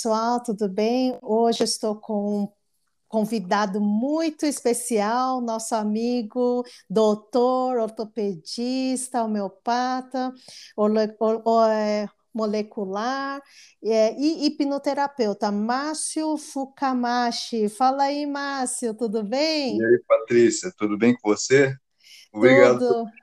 pessoal, tudo bem? Hoje estou com um convidado muito especial, nosso amigo, doutor, ortopedista, homeopata, é, molecular é, e hipnoterapeuta, Márcio Fukamashi. Fala aí, Márcio, tudo bem? E aí, Patrícia, tudo bem com você? Obrigado. Tudo.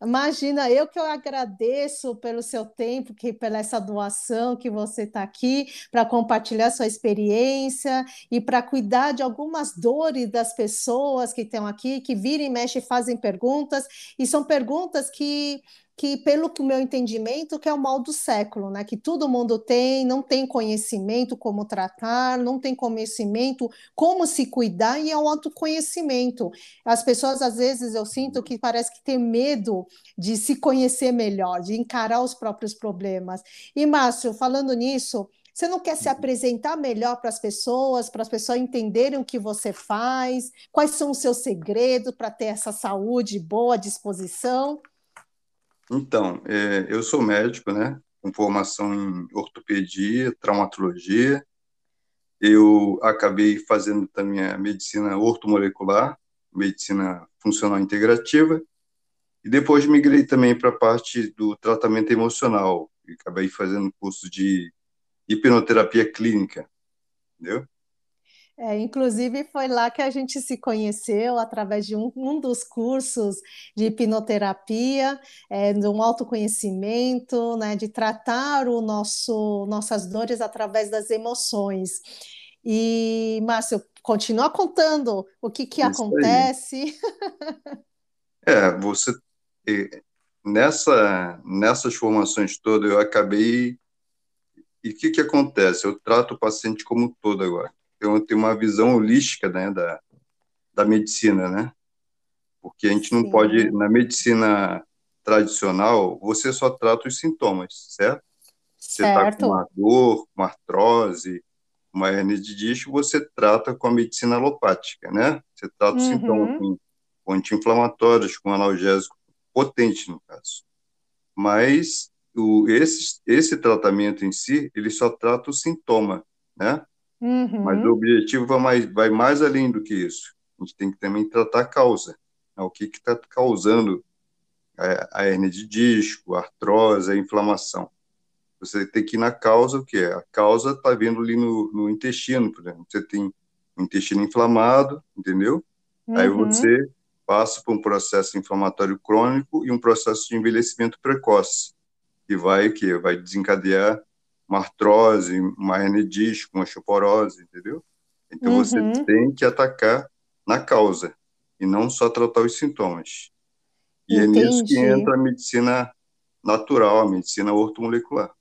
Imagina, eu que eu agradeço pelo seu tempo, que pela essa doação que você está aqui para compartilhar sua experiência e para cuidar de algumas dores das pessoas que estão aqui, que viram e mexem e fazem perguntas, e são perguntas que que, pelo que meu entendimento, que é o mal do século, né? Que todo mundo tem, não tem conhecimento como tratar, não tem conhecimento como se cuidar e é o autoconhecimento. As pessoas, às vezes, eu sinto que parece que tem medo de se conhecer melhor, de encarar os próprios problemas. E, Márcio, falando nisso, você não quer se uhum. apresentar melhor para as pessoas, para as pessoas entenderem o que você faz, quais são os seus segredos para ter essa saúde boa disposição? Então, é, eu sou médico, né, com formação em ortopedia, traumatologia. Eu acabei fazendo também a medicina ortomolecular, medicina funcional integrativa, e depois migrei também para a parte do tratamento emocional. E acabei fazendo curso de hipnoterapia clínica, entendeu? É, inclusive, foi lá que a gente se conheceu através de um, um dos cursos de hipnoterapia, é, de um autoconhecimento, né, de tratar o nosso, nossas dores através das emoções. E, Márcio, continua contando o que, que acontece. é, você. Nessa, nessas formações todas, eu acabei. E o que, que acontece? Eu trato o paciente como um todo agora eu tenho uma visão holística né, da, da medicina, né? Porque a gente não Sim. pode, na medicina tradicional, você só trata os sintomas, certo? Você está com uma dor, uma artrose, uma hernia de disco, você trata com a medicina alopática, né? Você trata uhum. os sintomas com, com anti-inflamatórios, com analgésico potente, no caso. Mas o, esse, esse tratamento em si, ele só trata o sintoma, né? Uhum. Mas o objetivo vai mais, vai mais além do que isso. A gente tem que também tratar a causa. Né? O que está causando a, a hernia de disco, a artrose, a inflamação. Você tem que ir na causa, o que é? A causa está vindo ali no, no, intestino, por exemplo. Você tem o intestino inflamado, entendeu? Uhum. Aí você passa por um processo inflamatório crônico e um processo de envelhecimento precoce, que vai que vai desencadear uma artrose, uma hernia disco, uma osteoporose, entendeu? Então uhum. você tem que atacar na causa e não só tratar os sintomas. E Entendi. é nisso que entra a medicina natural, a medicina ortomolecular.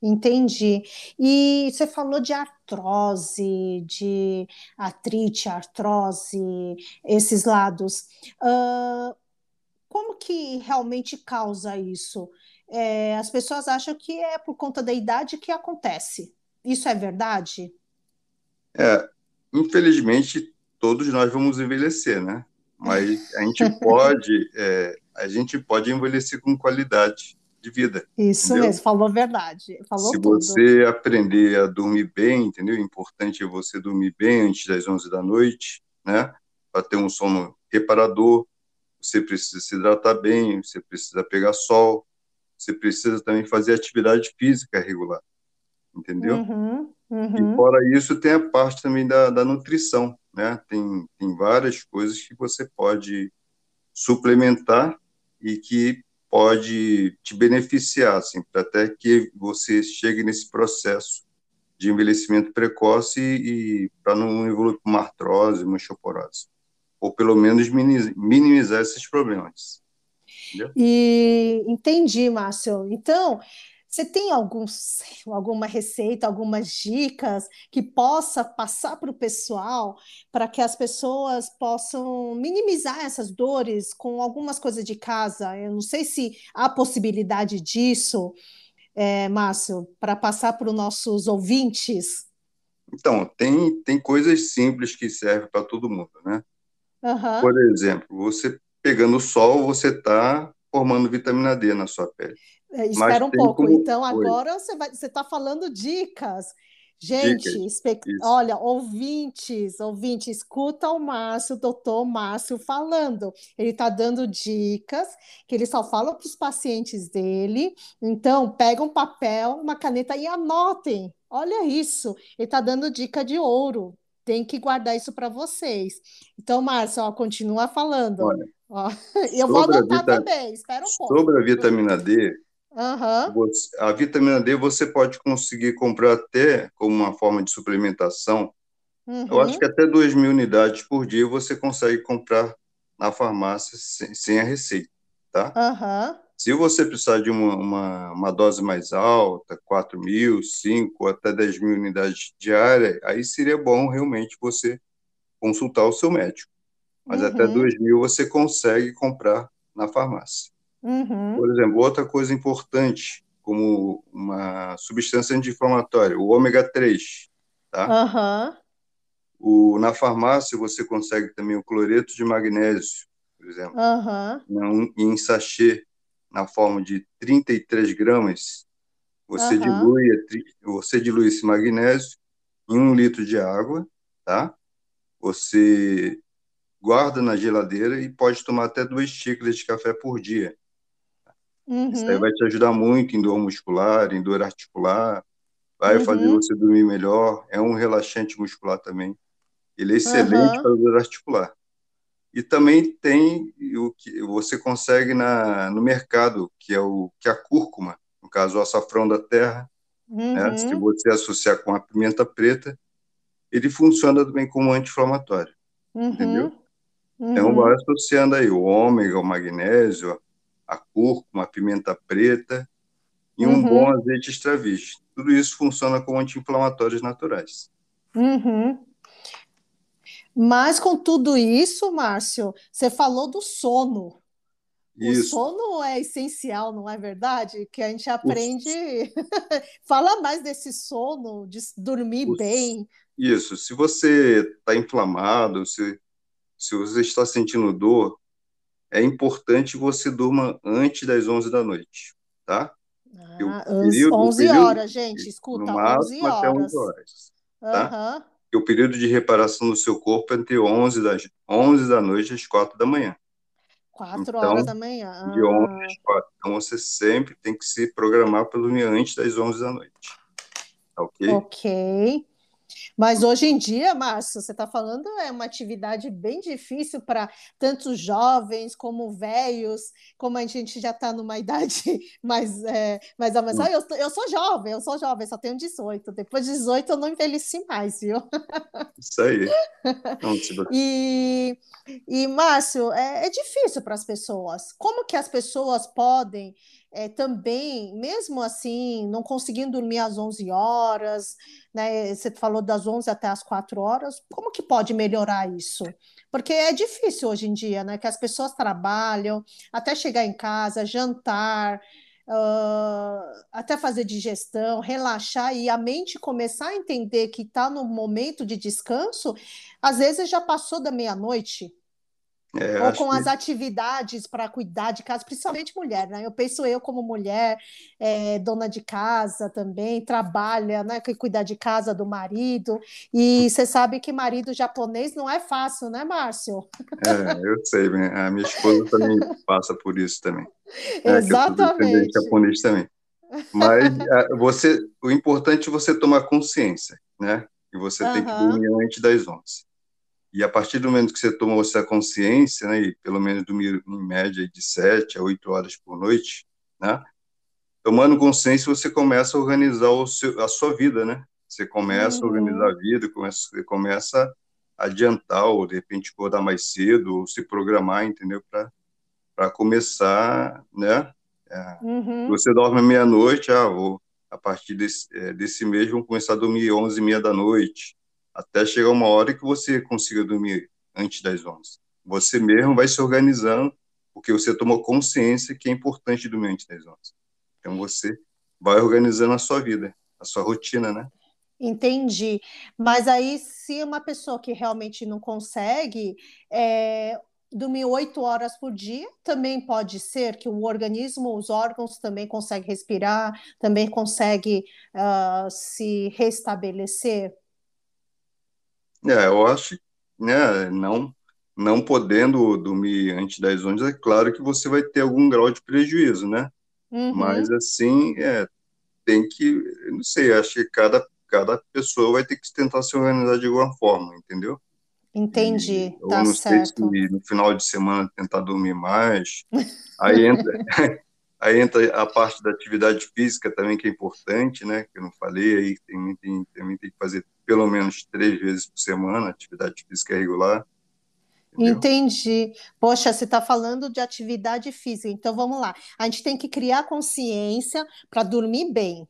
Entendi. E você falou de artrose, de artrite, artrose, esses lados. Uh, como que realmente causa isso? É, as pessoas acham que é por conta da idade que acontece. Isso é verdade? É, infelizmente, todos nós vamos envelhecer, né? Mas a gente pode, é, a gente pode envelhecer com qualidade de vida. Isso entendeu? mesmo, falou verdade. Falou Se tudo. você aprender a dormir bem, entendeu? O importante é você dormir bem antes das 11 da noite, né? Para ter um sono reparador. Você precisa se hidratar bem, você precisa pegar sol, você precisa também fazer atividade física regular, entendeu? Uhum, uhum. E fora isso, tem a parte também da, da nutrição, né? Tem, tem várias coisas que você pode suplementar e que pode te beneficiar, assim, até que você chegue nesse processo de envelhecimento precoce e, e para não evoluir para uma artrose, uma osteoporose. Ou pelo menos minimizar esses problemas. Entendeu? E entendi, Márcio. Então, você tem alguns, alguma receita, algumas dicas que possa passar para o pessoal para que as pessoas possam minimizar essas dores com algumas coisas de casa? Eu não sei se há possibilidade disso, é, Márcio, para passar para os nossos ouvintes. Então, tem, tem coisas simples que servem para todo mundo, né? Uhum. Por exemplo, você pegando sol, você está formando vitamina D na sua pele. É, espera um pouco. Como... Então, agora você está falando dicas. Gente, olha, ouvintes, ouvintes, escuta o Márcio, o doutor Márcio falando. Ele está dando dicas que ele só fala para os pacientes dele. Então, pega um papel, uma caneta e anotem. Olha isso, ele está dando dica de ouro. Tem que guardar isso para vocês. Então, Márcio, ó, continua falando. Olha, ó, eu vou anotar vita... também, espera um pouco. Sobre a vitamina D, Uhum. Você, a vitamina D você pode conseguir comprar até como uma forma de suplementação. Uhum. Eu acho que até 2 mil unidades por dia você consegue comprar na farmácia sem, sem a receita, tá? Uhum. Se você precisar de uma, uma, uma, dose mais alta, 4 mil, 5 até 10 mil unidades diárias, aí seria bom realmente você consultar o seu médico. Mas até 2 uhum. mil você consegue comprar na farmácia. Uhum. Por exemplo, outra coisa importante, como uma substância anti-inflamatória, o ômega 3, tá? Uhum. O, na farmácia você consegue também o cloreto de magnésio, por exemplo, uhum. em sachê, na forma de 33 gramas, você, uhum. dilui, você dilui esse magnésio em um litro de água, tá? Você guarda na geladeira e pode tomar até duas xícaras de café por dia. Uhum. Isso aí vai te ajudar muito em dor muscular, em dor articular, vai uhum. fazer você dormir melhor. É um relaxante muscular também. Ele é excelente uhum. para dor articular. E também tem o que você consegue na, no mercado, que é o que é a cúrcuma, no caso o açafrão da terra. Né? Se uhum. você associar com a pimenta preta, ele funciona também como anti-inflamatório. Entendeu? Então, vai associando aí o ômega, o magnésio, a cúrcuma, a pimenta preta e um uhum. bom azeite extra virgem. Tudo isso funciona como anti-inflamatórios naturais. Uhum. Mas com tudo isso, Márcio, você falou do sono. Isso. O sono é essencial, não é verdade? Que a gente aprende. Fala mais desse sono, de dormir bem. Isso. Se você está inflamado, se, se você está sentindo dor, é importante você durma antes das 11 da noite, tá? Ah, período, 11 período, horas, gente, escuta, no máximo 11 horas. até 11 horas, tá? Uhum. o período de reparação do seu corpo é entre 11, das, 11 da noite às 4 da manhã. 4 então, horas da manhã. Ah. De 11 às 4. Então, você sempre tem que se programar para dormir antes das 11 da noite. Tá ok? Ok. Mas hoje em dia, Márcio, você está falando, é uma atividade bem difícil para tanto jovens como velhos, como a gente já está numa idade mais, é, mais avançada. Eu, eu sou jovem, eu sou jovem, só tenho 18. Depois de 18 eu não envelheci mais, viu? Isso aí. e, e, Márcio, é, é difícil para as pessoas. Como que as pessoas podem é, também, mesmo assim, não conseguindo dormir às 11 horas, né? Você falou das 11 até as 4 horas, como que pode melhorar isso? Porque é difícil hoje em dia, né? Que as pessoas trabalham até chegar em casa, jantar, uh, até fazer digestão, relaxar e a mente começar a entender que está no momento de descanso, às vezes já passou da meia-noite, é, ou com que... as atividades para cuidar de casa, principalmente mulher, né? Eu penso eu como mulher, é, dona de casa também, trabalha, né? Que cuidar de casa do marido. E você sabe que marido japonês não é fácil, né, Márcio? É, eu sei, né? a minha esposa também passa por isso também. Né? Exatamente. É, japonês também. Mas você, o importante é você tomar consciência, né? E você uhum. tem que dormir antes das 11. E a partir do momento que você toma essa consciência, né, e pelo menos dormir em média de 7 a 8 horas por noite, né, tomando consciência, você começa a organizar o seu, a sua vida, né? Você começa uhum. a organizar a vida, começa, você começa a adiantar, ou de repente acordar mais cedo, ou se programar, entendeu? Para começar, né? É, uhum. Você dorme meia-noite, ah, vou, a partir desse, é, desse mês, vamos começar a dormir 11 e meia da noite, até chegar uma hora que você consiga dormir antes das 11. Você mesmo vai se organizando, porque você tomou consciência que é importante dormir antes das 11. Então você vai organizando a sua vida, a sua rotina, né? Entendi. Mas aí, se uma pessoa que realmente não consegue, é, dormir oito horas por dia, também pode ser que o organismo, os órgãos também conseguem respirar, também consegue uh, se restabelecer? É, eu acho, né, não, não podendo dormir antes das 11, é claro que você vai ter algum grau de prejuízo, né? Uhum. Mas, assim, é, tem que, não sei, acho que cada, cada pessoa vai ter que tentar se organizar de alguma forma, entendeu? Entendi, e, tá não certo. Se no final de semana tentar dormir mais. Aí entra, aí entra a parte da atividade física também, que é importante, né? Que eu não falei, aí tem, tem, também tem que fazer pelo menos três vezes por semana, atividade física regular. Entendeu? Entendi. Poxa, você está falando de atividade física, então vamos lá. A gente tem que criar consciência para dormir bem.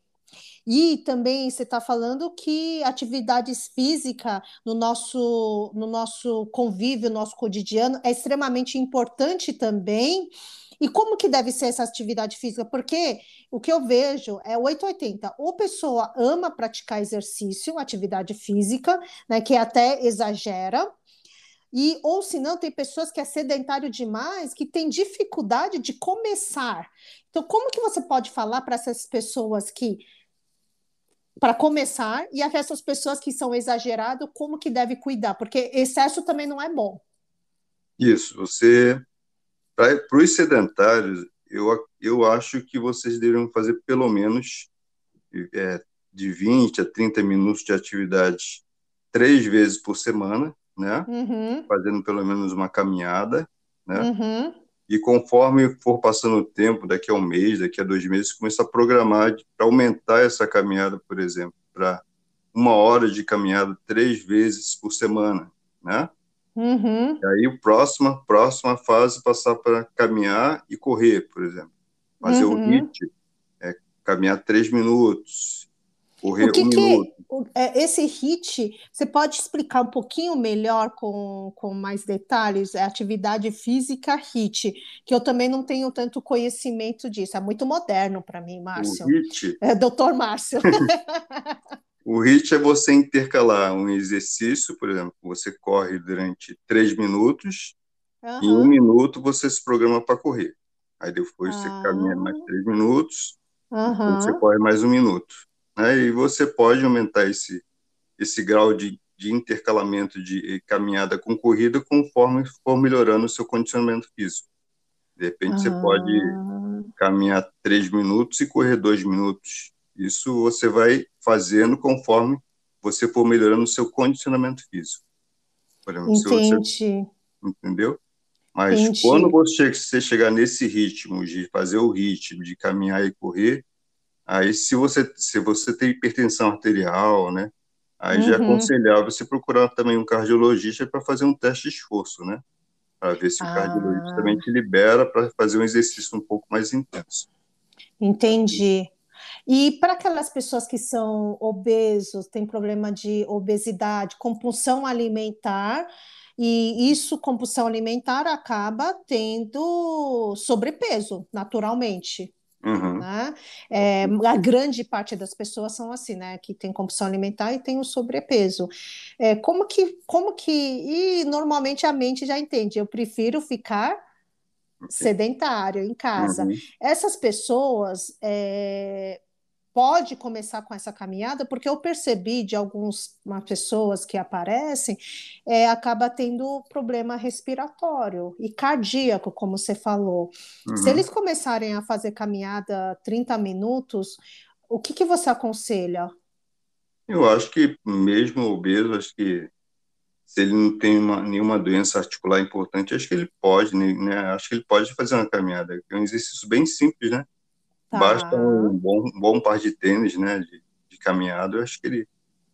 E também você está falando que atividades físicas no nosso, no nosso convívio, no nosso cotidiano, é extremamente importante também. E como que deve ser essa atividade física? Porque o que eu vejo é 880. Ou pessoa ama praticar exercício, atividade física, né, que até exagera, e ou se não tem pessoas que é sedentário demais, que tem dificuldade de começar. Então, como que você pode falar para essas pessoas que para começar, e essas pessoas que são exageradas, como que deve cuidar? Porque excesso também não é bom. Isso, você. Para os sedentários, eu, eu acho que vocês deveriam fazer pelo menos é, de 20 a 30 minutos de atividade três vezes por semana, né? Uhum. Fazendo pelo menos uma caminhada, né? Uhum. E conforme for passando o tempo, daqui a um mês, daqui a dois meses, começa a programar para aumentar essa caminhada, por exemplo, para uma hora de caminhada três vezes por semana, né? Uhum. E aí, próxima, próxima fase, passar para caminhar e correr, por exemplo. Fazer uhum. o HIIT, é, caminhar três minutos, correr o que um que, minuto. É, esse HIT, você pode explicar um pouquinho melhor com, com mais detalhes? É atividade física HIT, que eu também não tenho tanto conhecimento disso. É muito moderno para mim, Márcio. O HIT? É, doutor Márcio. o HIT é você intercalar um exercício, por exemplo, você corre durante três minutos, uhum. em um minuto você se programa para correr. Aí depois você caminha mais ah. três minutos, uhum. você corre mais um minuto né? E você pode aumentar esse esse grau de, de intercalamento de caminhada com corrida conforme for melhorando o seu condicionamento físico. De repente ah. você pode ah. caminhar três minutos e correr dois minutos. Isso você vai fazendo conforme você for melhorando o seu condicionamento físico. Por exemplo, Entendi. Você, entendeu? Mas Entendi. quando você chegar nesse ritmo de fazer o ritmo de caminhar e correr, Aí, se você, se você tem hipertensão arterial, né, aí uhum. já é uhum. aconselhável você procurar também um cardiologista para fazer um teste de esforço, né, para ver se ah. o cardiologista também te libera para fazer um exercício um pouco mais intenso. Entendi. E para aquelas pessoas que são obesos, têm problema de obesidade, compulsão alimentar, e isso, compulsão alimentar, acaba tendo sobrepeso, naturalmente. Uhum. Né? É, a grande parte das pessoas são assim, né? Que tem compulsão alimentar e tem o sobrepeso. É, como que, como que. E normalmente a mente já entende, eu prefiro ficar sedentário em casa. Uhum. Essas pessoas é, pode começar com essa caminhada, porque eu percebi de algumas pessoas que aparecem, é, acaba tendo problema respiratório e cardíaco, como você falou. Uhum. Se eles começarem a fazer caminhada 30 minutos, o que, que você aconselha? Eu acho que mesmo obeso, acho que se ele não tem uma, nenhuma doença articular importante, acho que ele pode, né? Acho que ele pode fazer uma caminhada. É um exercício bem simples, né? Tá. Basta um bom, um bom par de tênis, né, de, de caminhada, eu acho que ele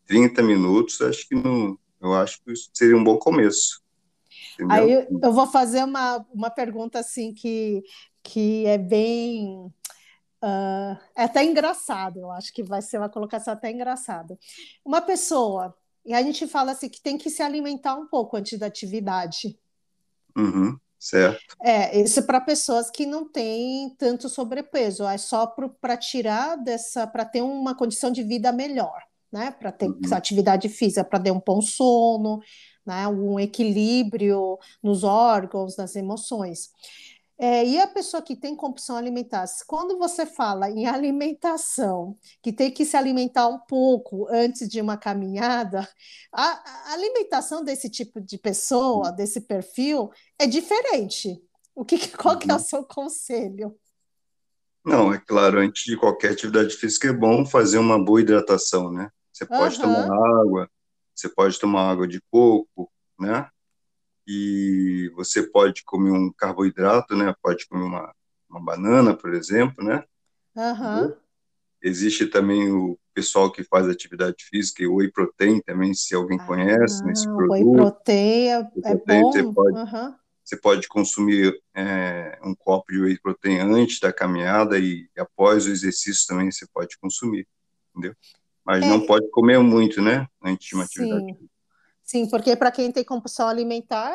30 minutos, acho que não, eu acho que seria um bom começo. Entendeu? Aí eu, eu vou fazer uma, uma pergunta assim que, que é bem uh, é até engraçado, eu acho que vai ser uma colocação até engraçada. Uma pessoa, e a gente fala assim que tem que se alimentar um pouco antes da atividade. Uhum. Certo. É, isso é para pessoas que não têm tanto sobrepeso, é só para tirar dessa, para ter uma condição de vida melhor, né? Para ter uhum. atividade física, para ter um bom sono, né? Um equilíbrio nos órgãos, nas emoções. É, e a pessoa que tem compulsão alimentar, quando você fala em alimentação, que tem que se alimentar um pouco antes de uma caminhada, a, a alimentação desse tipo de pessoa, desse perfil, é diferente. O que, qual que é o uhum. seu conselho? Não, é claro, antes de qualquer atividade física é bom fazer uma boa hidratação, né? Você pode uhum. tomar água, você pode tomar água de coco, né? E você pode comer um carboidrato, né? Pode comer uma, uma banana, por exemplo, né? Uhum. Existe também o pessoal que faz atividade física e whey protein também, se alguém ah, conhece nesse produto. Whey protein é, é bom. Você pode, uhum. Você pode consumir é, um copo de whey protein antes da caminhada e após o exercício também você pode consumir, entendeu? Mas é, não pode comer muito, né? Antes de uma sim, atividade. Sim, porque para quem tem compulsão alimentar,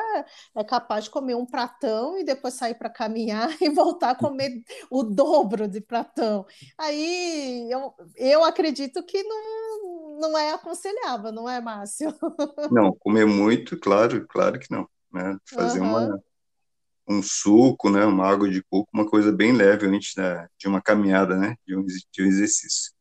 é capaz de comer um pratão e depois sair para caminhar e voltar a comer o dobro de pratão. Aí eu, eu acredito que não, não é aconselhável, não é, Márcio? Não, comer muito, claro, claro que não né? Fazer uhum. uma, um suco, né? Uma água de coco, uma coisa bem leve antes da, de uma caminhada, né? De um, de um exercício.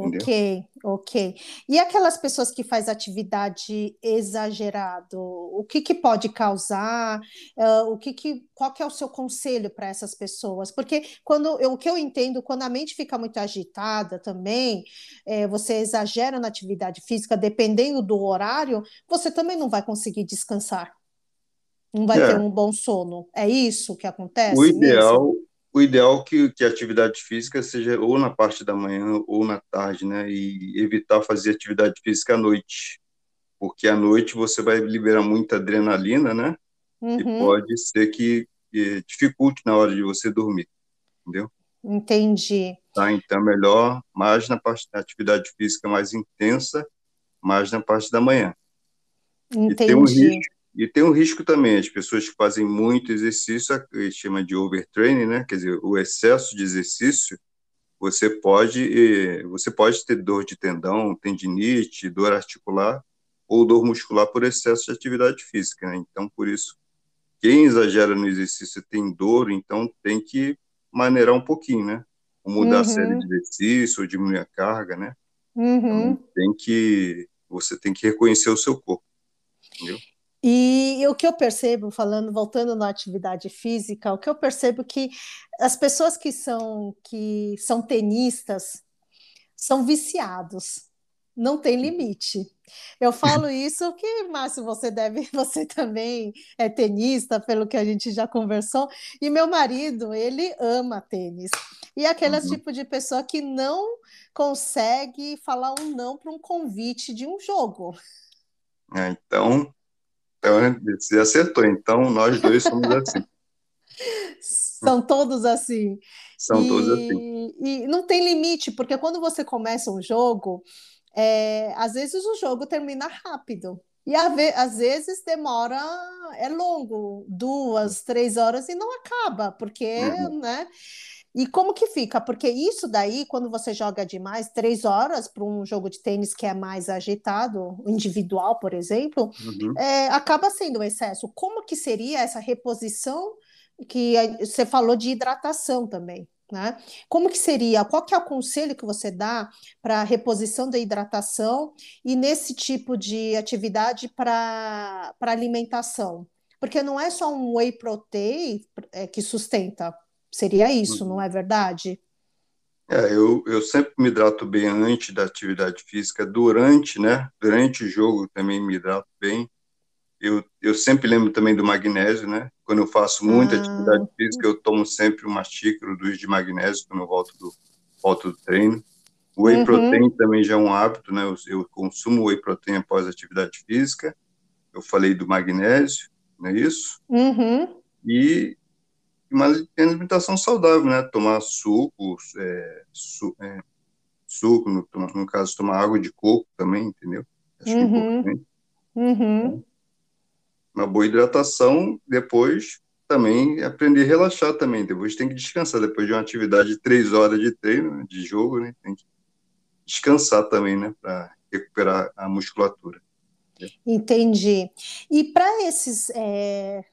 Ok, Entendeu? ok. E aquelas pessoas que fazem atividade exagerado, o que, que pode causar? Uh, o que, que qual que é o seu conselho para essas pessoas? Porque quando eu, o que eu entendo, quando a mente fica muito agitada também, é, você exagera na atividade física, dependendo do horário, você também não vai conseguir descansar. Não vai é. ter um bom sono. É isso que acontece? O ideal, mesmo? O ideal é que, que a atividade física seja ou na parte da manhã ou na tarde, né? E evitar fazer atividade física à noite, porque à noite você vai liberar muita adrenalina, né? Uhum. E pode ser que, que, dificulte na hora de você dormir, entendeu? Entendi. Tá, então é melhor mais na parte da atividade física mais intensa, mais na parte da manhã. Entendi. E tem um risco, e tem um risco também, as pessoas que fazem muito exercício, a chama de overtraining, né? Quer dizer, o excesso de exercício, você pode, você pode ter dor de tendão, tendinite, dor articular ou dor muscular por excesso de atividade física, né? Então, por isso, quem exagera no exercício tem dor, então tem que maneirar um pouquinho, né? Ou mudar uhum. a série de exercício, ou diminuir a carga, né? Uhum. Então, tem que, você tem que reconhecer o seu corpo, entendeu? E o que eu percebo, falando, voltando na atividade física, o que eu percebo é que as pessoas que são que são tenistas são viciados, não tem limite. Eu falo isso que, Márcio, você deve, você também é tenista, pelo que a gente já conversou, e meu marido, ele ama tênis. E aqueles uhum. tipo de pessoa que não consegue falar um não para um convite de um jogo. É, então, você acertou. Então, nós dois somos assim. São todos assim. São e, todos assim. E não tem limite, porque quando você começa um jogo, é, às vezes o jogo termina rápido. E às vezes demora, é longo, duas, três horas e não acaba, porque, uhum. né? E como que fica? Porque isso daí, quando você joga demais, três horas para um jogo de tênis que é mais agitado, individual, por exemplo, uhum. é, acaba sendo um excesso. Como que seria essa reposição que você falou de hidratação também? Né? Como que seria? Qual que é o conselho que você dá para reposição da hidratação e nesse tipo de atividade para alimentação? Porque não é só um whey protein é, que sustenta, Seria isso, uhum. não é verdade? É, eu, eu sempre me hidrato bem antes da atividade física, durante, né? Durante o jogo também me hidrato bem. Eu, eu sempre lembro também do magnésio, né? Quando eu faço muita ah. atividade física, eu tomo sempre uma xícara dos de magnésio quando eu volto do, volto do treino. O whey uhum. protein também já é um hábito, né? Eu, eu, consumo whey protein após a atividade física. Eu falei do magnésio, não é isso? Uhum. E mas tem alimentação saudável, né? Tomar suco, é, su, é, suco, no, no, caso, tomar água de coco também, entendeu? Acho é uhum. que Uhum. Uma boa hidratação, depois também aprender a relaxar também. Depois tem que descansar, depois de uma atividade de três horas de treino, né, de jogo, né? Tem que descansar também, né? Para recuperar a musculatura. Entendi. E para esses é,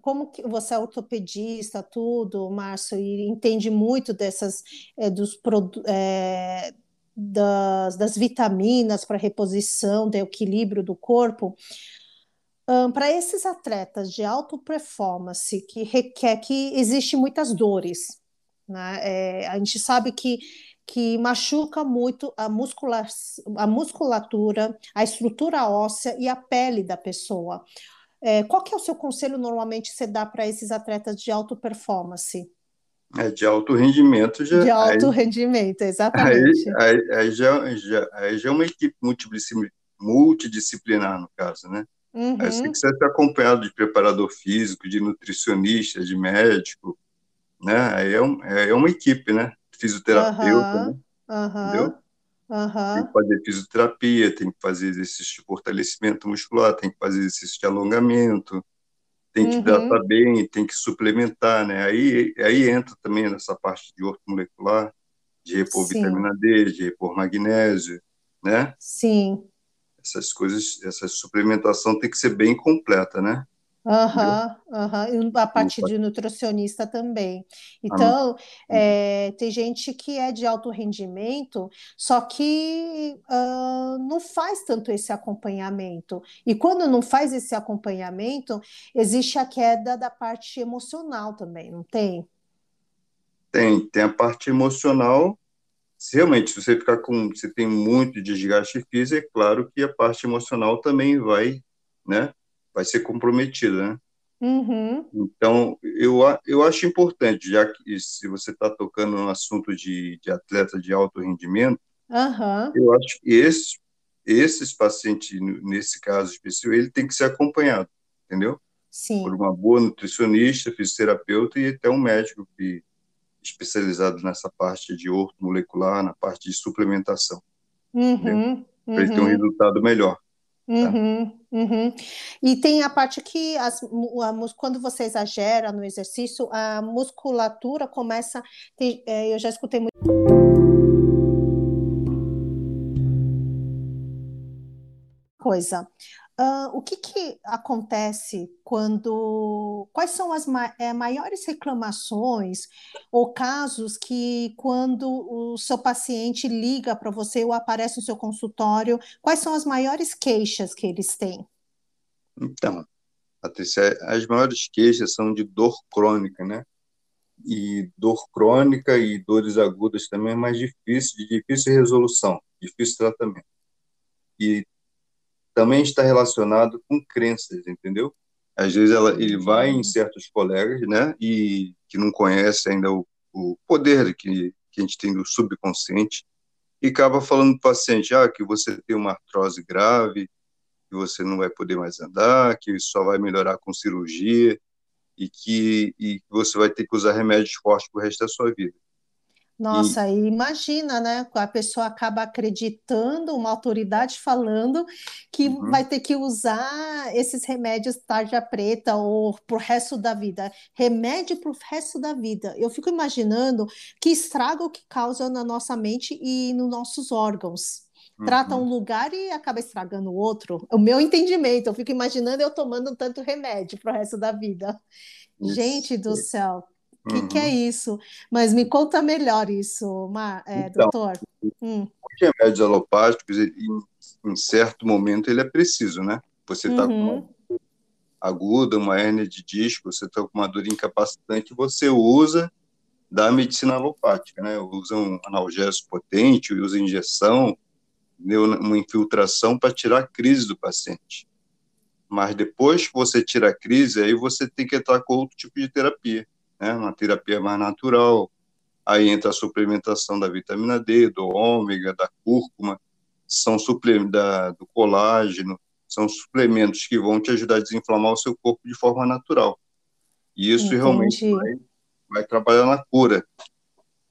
como que você é ortopedista, tudo, Márcio, e entende muito dessas é, dos é, das, das vitaminas para reposição, do equilíbrio do corpo. Um, para esses atletas de alta performance que requer que existe muitas dores, né? É, a gente sabe que que machuca muito a, muscula a musculatura, a estrutura óssea e a pele da pessoa. É, qual que é o seu conselho normalmente você dá para esses atletas de alta performance? É de alto rendimento já. De alto aí, rendimento, exatamente. Aí, aí, aí, já, já, aí já é uma equipe multidisciplinar, no caso, né? Uhum. Aí você tem que ser acompanhado de preparador físico, de nutricionista, de médico, né? Aí é, um, é uma equipe, né? Fisioterapeuta, uhum. né? Uhum. Entendeu? Uhum. Tem que fazer fisioterapia, tem que fazer exercício de fortalecimento muscular, tem que fazer exercício de alongamento, tem que uhum. hidratar bem, tem que suplementar, né? Aí, aí entra também nessa parte de ortomolecular, de repor Sim. vitamina D, de repor magnésio, né? Sim. Essas coisas, essa suplementação tem que ser bem completa, né? Aham, uhum, uhum. a parte de nutricionista também. Então, é, tem gente que é de alto rendimento, só que uh, não faz tanto esse acompanhamento. E quando não faz esse acompanhamento, existe a queda da parte emocional também, não tem? Tem, tem a parte emocional. Se realmente, se você ficar com, você tem muito desgaste físico, é claro que a parte emocional também vai, né? Vai ser comprometida, né? Uhum. Então, eu, eu acho importante, já que se você está tocando no assunto de, de atleta de alto rendimento, uhum. eu acho que esse, esses pacientes, nesse caso específico, ele tem que ser acompanhado, entendeu? Sim. Por uma boa nutricionista, fisioterapeuta e até um médico que, especializado nessa parte de orto molecular, na parte de suplementação. Uhum. Para ele ter um uhum. resultado melhor. Tá? Uhum, uhum. E tem a parte que as, a, quando você exagera no exercício, a musculatura começa. Tem, é, eu já escutei muito. Coisa. Uh, o que, que acontece quando. Quais são as ma é, maiores reclamações ou casos que, quando o seu paciente liga para você ou aparece no seu consultório, quais são as maiores queixas que eles têm? Então, Patrícia, as maiores queixas são de dor crônica, né? E dor crônica e dores agudas também é mais difícil, de difícil resolução, difícil tratamento. E também está relacionado com crenças, entendeu? Às vezes ela, ele vai em certos colegas, né, e que não conhece ainda o, o poder que, que a gente tem do subconsciente, e acaba falando para o paciente, ah, que você tem uma artrose grave, que você não vai poder mais andar, que só vai melhorar com cirurgia, e que, e que você vai ter que usar remédios fortes para o resto da sua vida. Nossa, e... imagina, né? A pessoa acaba acreditando, uma autoridade falando que uhum. vai ter que usar esses remédios tarja preta ou pro resto da vida. Remédio pro resto da vida. Eu fico imaginando que estraga o que causa na nossa mente e nos nossos órgãos. Uhum. Trata um lugar e acaba estragando o outro. O meu entendimento, eu fico imaginando eu tomando tanto remédio pro resto da vida. Isso. Gente do céu, o que, uhum. que, é uhum. isso? Mas me conta melhor isso, Mar, é, então, doutor. Hum. Os remédios alopáticos, em, em, certo momento, ele é preciso, né? Você está uhum. com uma aguda, uma hernia de disco, você está com uma dor incapacitante, você usa da medicina alopática, né? Usa um analgésico potente, usa injeção, uma infiltração para tirar a crise do paciente. Mas depois que você tira a crise, aí você tem que entrar com outro tipo de terapia né, uma terapia mais natural. Aí entra a suplementação da vitamina D, do ômega, da cúrcuma, são da, do colágeno, são suplementos que vão te ajudar a desinflamar o seu corpo de forma natural. E isso Entendi. realmente vai, vai, trabalhar na cura.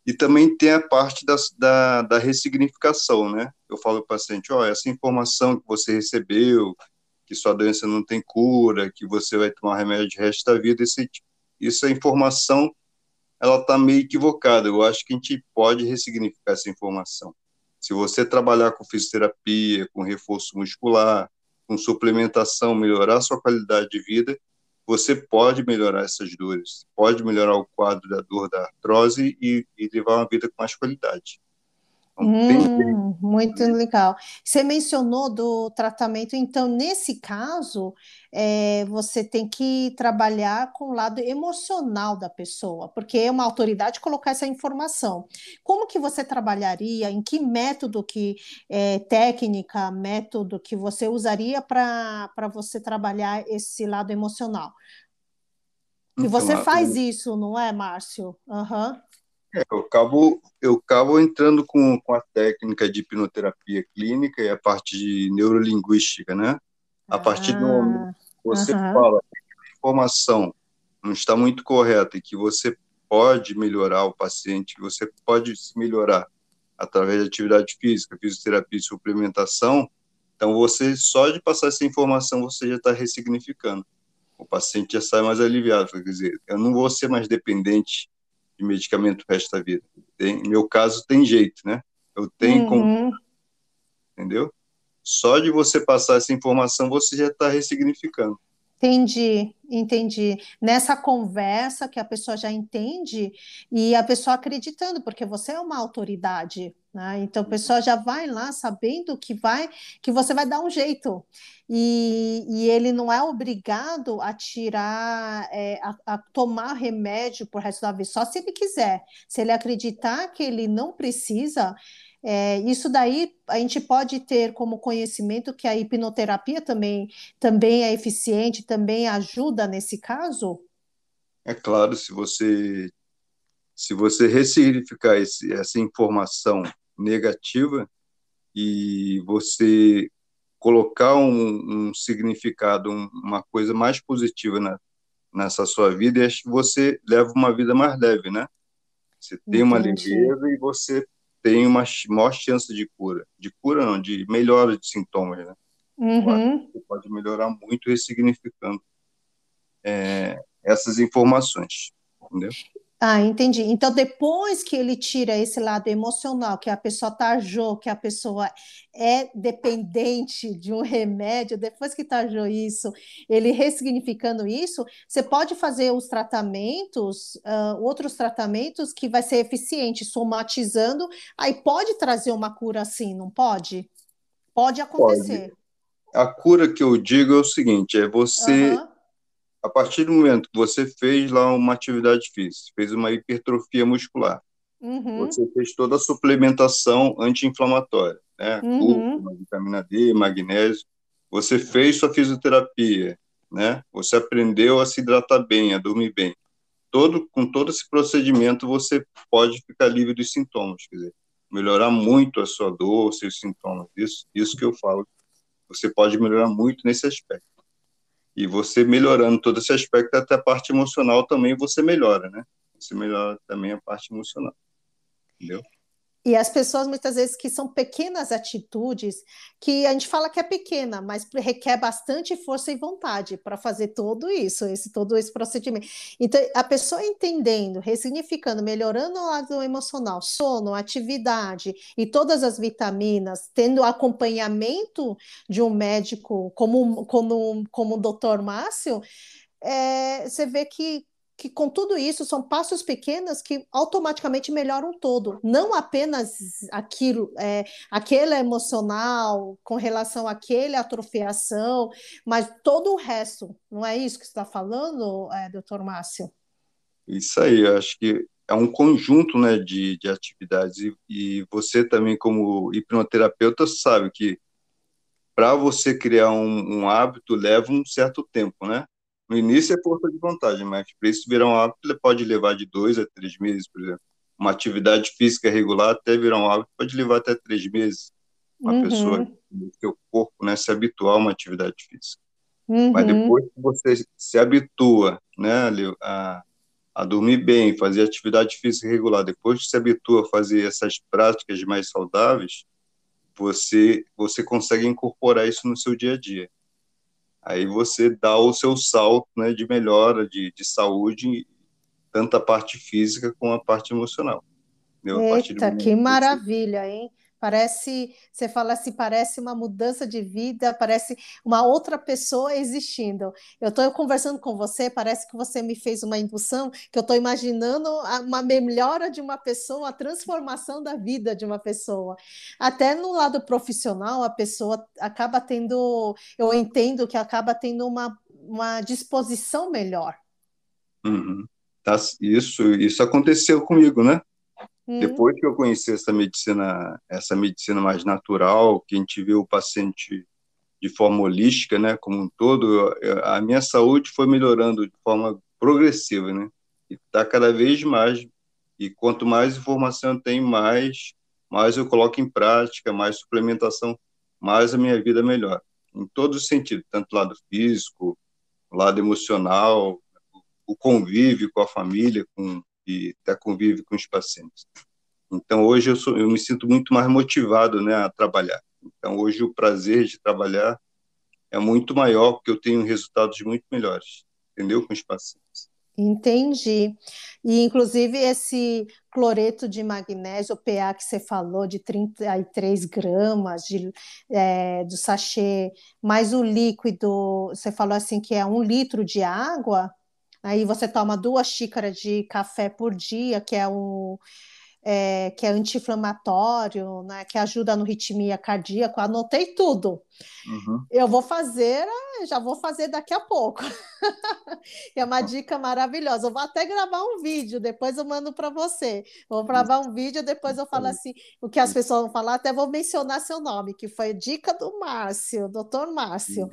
E também tem a parte das, da, da ressignificação, né? Eu falo para o paciente, ó, oh, essa informação que você recebeu, que sua doença não tem cura, que você vai tomar remédio de resto da vida, esse tipo isso a informação ela está meio equivocada. Eu acho que a gente pode ressignificar essa informação. Se você trabalhar com fisioterapia, com reforço muscular, com suplementação, melhorar sua qualidade de vida, você pode melhorar essas dores, pode melhorar o quadro da dor da artrose e, e levar uma vida com mais qualidade. Hum, muito legal. Você mencionou do tratamento, então, nesse caso, é, você tem que trabalhar com o lado emocional da pessoa, porque é uma autoridade colocar essa informação. Como que você trabalharia? Em que método que é, técnica, método que você usaria para você trabalhar esse lado emocional? E então, você faz isso, não é, Márcio? Uhum. É, eu acabo, eu acabo entrando com, com a técnica de hipnoterapia clínica e a parte de neurolinguística, né? A partir do momento que você fala que a informação não está muito correta e que você pode melhorar o paciente, que você pode se melhorar através de atividade física, fisioterapia e suplementação, então você, só de passar essa informação, você já está ressignificando. O paciente já sai mais aliviado, quer dizer, eu não vou ser mais dependente de medicamento o resto da vida. Tem, meu caso tem jeito, né? Eu tenho uhum. entendeu? Só de você passar essa informação, você já está ressignificando. Entendi, entendi. Nessa conversa que a pessoa já entende e a pessoa acreditando, porque você é uma autoridade, né? Então a pessoa já vai lá sabendo que vai, que você vai dar um jeito. E, e ele não é obrigado a tirar, é, a, a, tomar remédio por resto da vida, só se ele quiser. Se ele acreditar que ele não precisa, é, isso daí a gente pode ter como conhecimento que a hipnoterapia também, também é eficiente, também ajuda nesse caso? É claro, se você se você ressignificar esse, essa informação negativa e você colocar um, um significado, um, uma coisa mais positiva na, nessa sua vida, você leva uma vida mais leve, né? Você tem Entendi. uma leveza e você tem uma maior chance de cura. De cura não, de melhora de sintomas, né? Uhum. Você pode melhorar muito ressignificando é, essas informações, entendeu? Ah, entendi. Então, depois que ele tira esse lado emocional, que a pessoa tarjou, que a pessoa é dependente de um remédio, depois que tarjou isso, ele ressignificando isso, você pode fazer os tratamentos, uh, outros tratamentos que vai ser eficiente, somatizando, aí pode trazer uma cura assim, não pode? Pode acontecer. Pode. A cura que eu digo é o seguinte: é você. Uhum a partir do momento que você fez lá uma atividade física, fez uma hipertrofia muscular, uhum. você fez toda a suplementação anti-inflamatória, né? Uhum. vitamina D, magnésio, você fez sua fisioterapia, né? Você aprendeu a se hidratar bem, a dormir bem. Todo, com todo esse procedimento, você pode ficar livre dos sintomas, quer dizer, melhorar muito a sua dor, seus sintomas. Isso, isso que eu falo. Você pode melhorar muito nesse aspecto. E você melhorando todo esse aspecto, até a parte emocional também você melhora, né? Você melhora também a parte emocional. Entendeu? E as pessoas, muitas vezes, que são pequenas atitudes, que a gente fala que é pequena, mas requer bastante força e vontade para fazer tudo isso, esse, todo esse procedimento. Então, a pessoa entendendo, ressignificando, melhorando o lado emocional, sono, atividade e todas as vitaminas, tendo acompanhamento de um médico como, como, como o doutor Márcio, é, você vê que que com tudo isso são passos pequenos que automaticamente melhoram todo, não apenas aquilo, é, aquele emocional com relação àquele atrofiação, mas todo o resto. Não é isso que você está falando, é, doutor Márcio? Isso aí, eu acho que é um conjunto né, de, de atividades e, e você também como hipnoterapeuta sabe que para você criar um, um hábito leva um certo tempo, né? No início é força de vontade, mas para isso virar um hábito pode levar de dois a três meses, por exemplo. Uma atividade física regular até virar um hábito pode levar até três meses. Uma uhum. pessoa, o seu corpo, né, se habituar a uma atividade física. Uhum. Mas depois que você se habitua, né, a, a dormir bem, fazer atividade física regular, depois que se habitua a fazer essas práticas mais saudáveis, você você consegue incorporar isso no seu dia a dia aí você dá o seu salto né, de melhora de, de saúde, tanto a parte física como a parte emocional. Entendeu? Eita, que maravilha, hein? Parece, você fala assim, parece uma mudança de vida, parece uma outra pessoa existindo. Eu estou conversando com você, parece que você me fez uma indução, que eu estou imaginando uma melhora de uma pessoa, a transformação da vida de uma pessoa. Até no lado profissional, a pessoa acaba tendo, eu entendo que acaba tendo uma, uma disposição melhor. Uhum. Tá, isso, isso aconteceu comigo, né? Hum. Depois que eu conheci essa medicina, essa medicina mais natural, que a gente vê o paciente de forma holística, né, como um todo, a minha saúde foi melhorando de forma progressiva, né? E está cada vez mais. E quanto mais informação eu tenho, mais, mais eu coloco em prática, mais suplementação, mais a minha vida melhora. Em todos os sentidos, tanto lado físico, lado emocional, o convívio com a família, com e até convive com os pacientes. Então, hoje eu, sou, eu me sinto muito mais motivado né, a trabalhar. Então, hoje o prazer de trabalhar é muito maior, porque eu tenho resultados muito melhores, entendeu? Com os pacientes. Entendi. E, inclusive, esse cloreto de magnésio, o PA que você falou, de 33 gramas de, é, do sachê, mais o líquido, você falou assim que é um litro de água, Aí você toma duas xícaras de café por dia, que é um é, que é anti-inflamatório, né, que ajuda no ritmia cardíaca. Anotei tudo. Uhum. Eu vou fazer, já vou fazer daqui a pouco. é uma dica maravilhosa. Eu vou até gravar um vídeo, depois eu mando para você. Vou gravar um vídeo, depois eu falo assim, o que as pessoas vão falar, até vou mencionar seu nome, que foi dica do Márcio, doutor Márcio.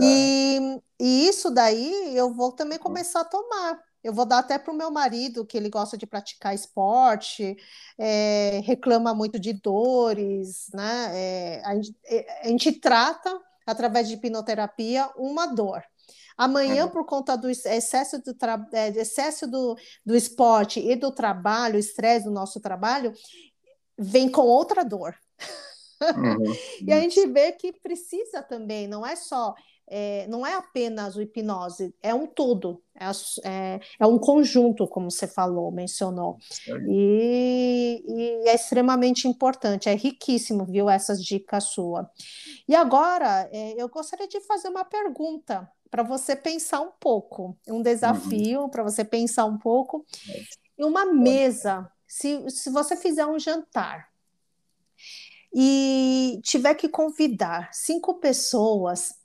E, e isso daí eu vou também começar a tomar eu vou dar até para o meu marido, que ele gosta de praticar esporte, é, reclama muito de dores, né? É, a, gente, é, a, gente, trata, através de hipnoterapia, uma dor. Amanhã, por conta do excesso do, é, excesso do, do esporte e do trabalho, estresse do nosso trabalho, vem com outra dor. Uhum. e a gente vê que precisa também, não é só é, não é apenas o hipnose, é um todo, é, é, é um conjunto, como você falou, mencionou. E, e, é extremamente importante, é riquíssimo, viu, essas dicas suas. E agora, é, eu gostaria de fazer uma pergunta para você pensar um pouco, um desafio uhum. para você pensar um pouco. Em uma mesa, se, se você fizer um jantar, e tiver que convidar cinco pessoas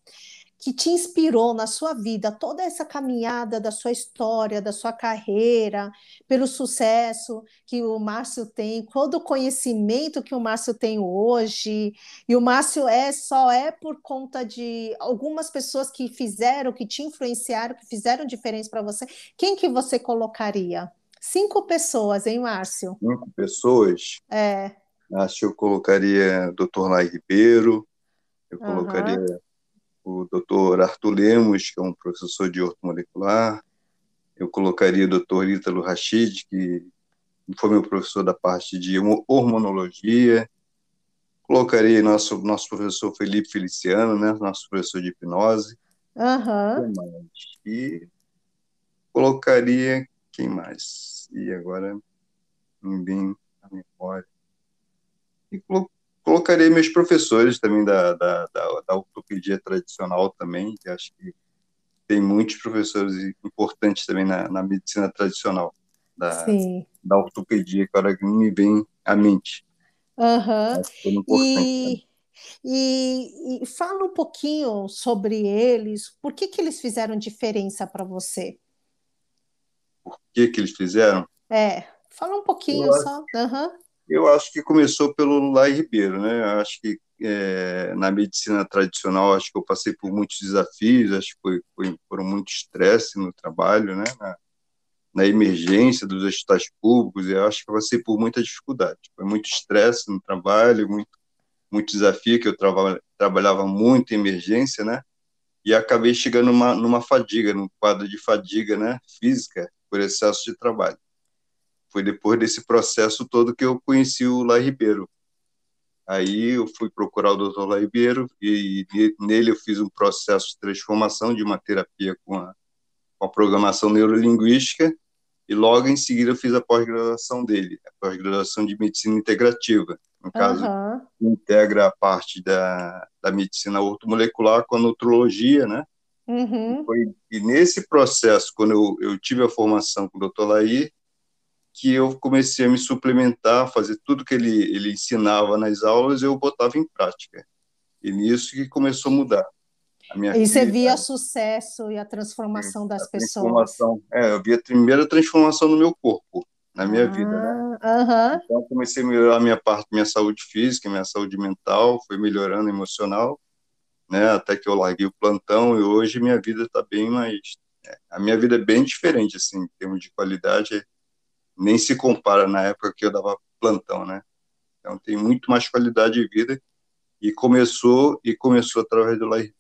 que te inspirou na sua vida, toda essa caminhada da sua história, da sua carreira, pelo sucesso que o Márcio tem, todo o conhecimento que o Márcio tem hoje, e o Márcio é só é por conta de algumas pessoas que fizeram, que te influenciaram, que fizeram diferença para você. Quem que você colocaria? Cinco pessoas, hein, Márcio? Cinco pessoas? É. Acho que eu colocaria Dr. Lai Ribeiro, eu uhum. colocaria o Dr. Arthur Lemos, que é um professor de ortomolecular, eu colocaria o Dr. Ítalo Rachid, que foi meu professor da parte de hormonologia, colocaria nosso nosso professor Felipe Feliciano, né, nosso professor de hipnose, uhum. e colocaria quem mais? E agora me vem a memória. E Colocarei meus professores também da, da, da, da ortopedia tradicional também, que acho que tem muitos professores importantes também na, na medicina tradicional da, da ortopedia, que agora me vem à mente. Uhum. E, e, e, fala um pouquinho sobre eles, por que, que eles fizeram diferença para você? Por que, que eles fizeram? É, fala um pouquinho só. Uhum. Eu acho que começou pelo Lai Ribeiro, né? Eu acho que é, na medicina tradicional, acho que eu passei por muitos desafios, acho que foi, foi foram muito estresse no trabalho, né? Na, na emergência dos hospitais públicos, eu acho que passei por muita dificuldade. Foi muito estresse no trabalho, muito, muito desafio, que eu trava, trabalhava muito em emergência, né? E acabei chegando numa, numa fadiga, num quadro de fadiga, né? Física, por excesso de trabalho. Foi depois desse processo todo que eu conheci o Lai Ribeiro. Aí eu fui procurar o Dr. Lai Ribeiro e nele eu fiz um processo de transformação de uma terapia com a, com a programação neurolinguística e logo em seguida eu fiz a pós-graduação dele, a pós-graduação de medicina integrativa, no caso, uhum. integra a parte da, da medicina ortomolecular com a nutrologia, né? Uhum. E, foi, e, nesse processo, quando eu, eu tive a formação com o Dr. Laí, que eu comecei a me suplementar, fazer tudo que ele, ele ensinava nas aulas, eu botava em prática. E nisso que começou a mudar. A minha e você via o sucesso e a transformação das a pessoas. É, eu vi a primeira transformação no meu corpo, na minha ah, vida. Né? Uh Então, comecei a melhorar a minha parte, minha saúde física, minha saúde mental, foi melhorando emocional, né? Até que eu larguei o plantão e hoje minha vida está bem mais. É, a minha vida é bem diferente, assim, em termos de qualidade, nem se compara na época que eu dava plantão, né? Então, tem muito mais qualidade de vida e começou e começou através do Lair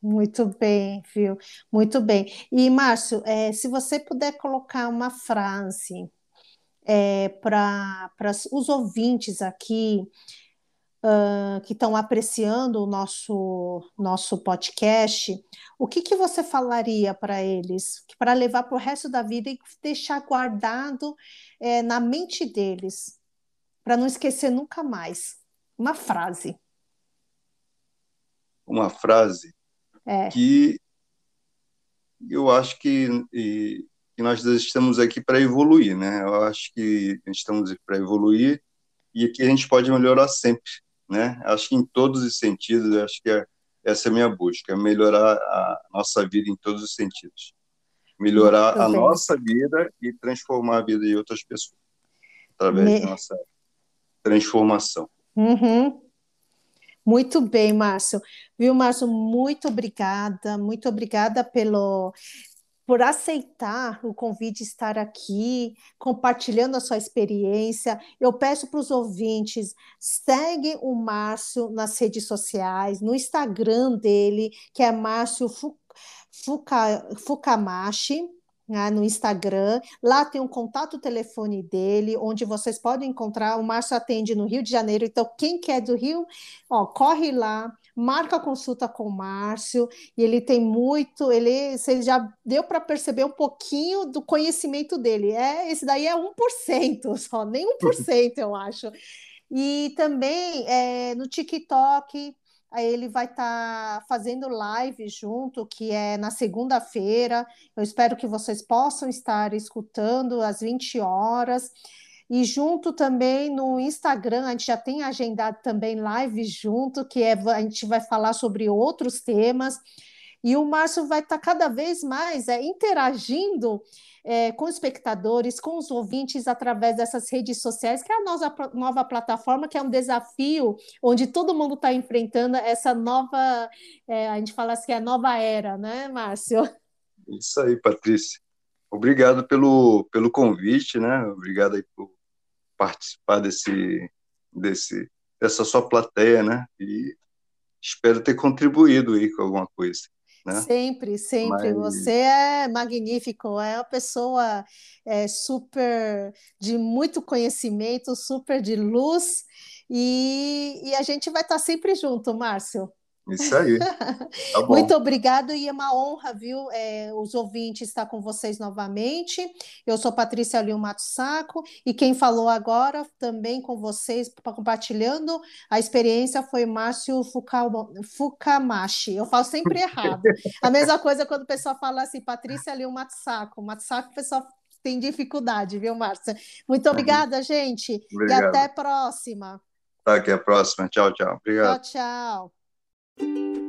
muito bem, viu? Muito bem. E, Márcio, é, se você puder colocar uma frase é, para os ouvintes aqui uh, que estão apreciando o nosso, nosso podcast, o que, que você falaria para eles, para levar para o resto da vida e deixar guardado é, na mente deles, para não esquecer nunca mais? Uma frase. Uma frase é. que eu acho que, e, que nós estamos aqui para evoluir, né? Eu acho que estamos para evoluir e que a gente pode melhorar sempre, né? Acho que em todos os sentidos, acho que é, essa é a minha busca, é melhorar a nossa vida em todos os sentidos. Melhorar a nossa vida e transformar a vida de outras pessoas através Me... da nossa transformação. Uhum. Muito bem, Márcio. Viu, Márcio? Muito obrigada, muito obrigada pelo, por aceitar o convite de estar aqui, compartilhando a sua experiência. Eu peço para os ouvintes, segue o Márcio nas redes sociais, no Instagram dele, que é Márcio Fuka, Fukamashi, né, no Instagram. Lá tem um contato telefone dele, onde vocês podem encontrar. O Márcio atende no Rio de Janeiro, então quem quer do Rio, ó, corre lá, marca a consulta com o Márcio, e ele tem muito, ele você já deu para perceber um pouquinho do conhecimento dele. É, esse daí é 1% só, nem 1% eu acho. E também é, no TikTok, Aí ele vai estar tá fazendo live junto, que é na segunda-feira. Eu espero que vocês possam estar escutando às 20 horas. E junto também no Instagram, a gente já tem agendado também live junto, que é, a gente vai falar sobre outros temas. E o Márcio vai estar tá cada vez mais é, interagindo é, com os espectadores, com os ouvintes através dessas redes sociais, que é a nossa nova plataforma, que é um desafio onde todo mundo está enfrentando essa nova, é, a gente fala assim, a nova era, né, Márcio? Isso aí, Patrícia. Obrigado pelo, pelo convite, né? Obrigado aí por participar desse, desse, dessa sua plateia, né? E espero ter contribuído aí com alguma coisa. Né? Sempre, sempre. Mas... Você é magnífico, é uma pessoa é, super de muito conhecimento, super de luz, e, e a gente vai estar sempre junto, Márcio. Isso aí. Tá Muito obrigado e é uma honra, viu? É, os ouvintes estar com vocês novamente. Eu sou Patrícia Lio Mato Saco e quem falou agora também com vocês, compartilhando a experiência, foi Márcio Fukamashi. Eu falo sempre errado. A mesma coisa quando o pessoal fala assim, Patrícia Lio Mato Saco. Mato Saco, o pessoal tem dificuldade, viu, Márcia? Muito uhum. obrigada, gente. Obrigado. E até a próxima. Tá, até a próxima. Tchau, tchau. Obrigado. Tchau, tchau. Thank you.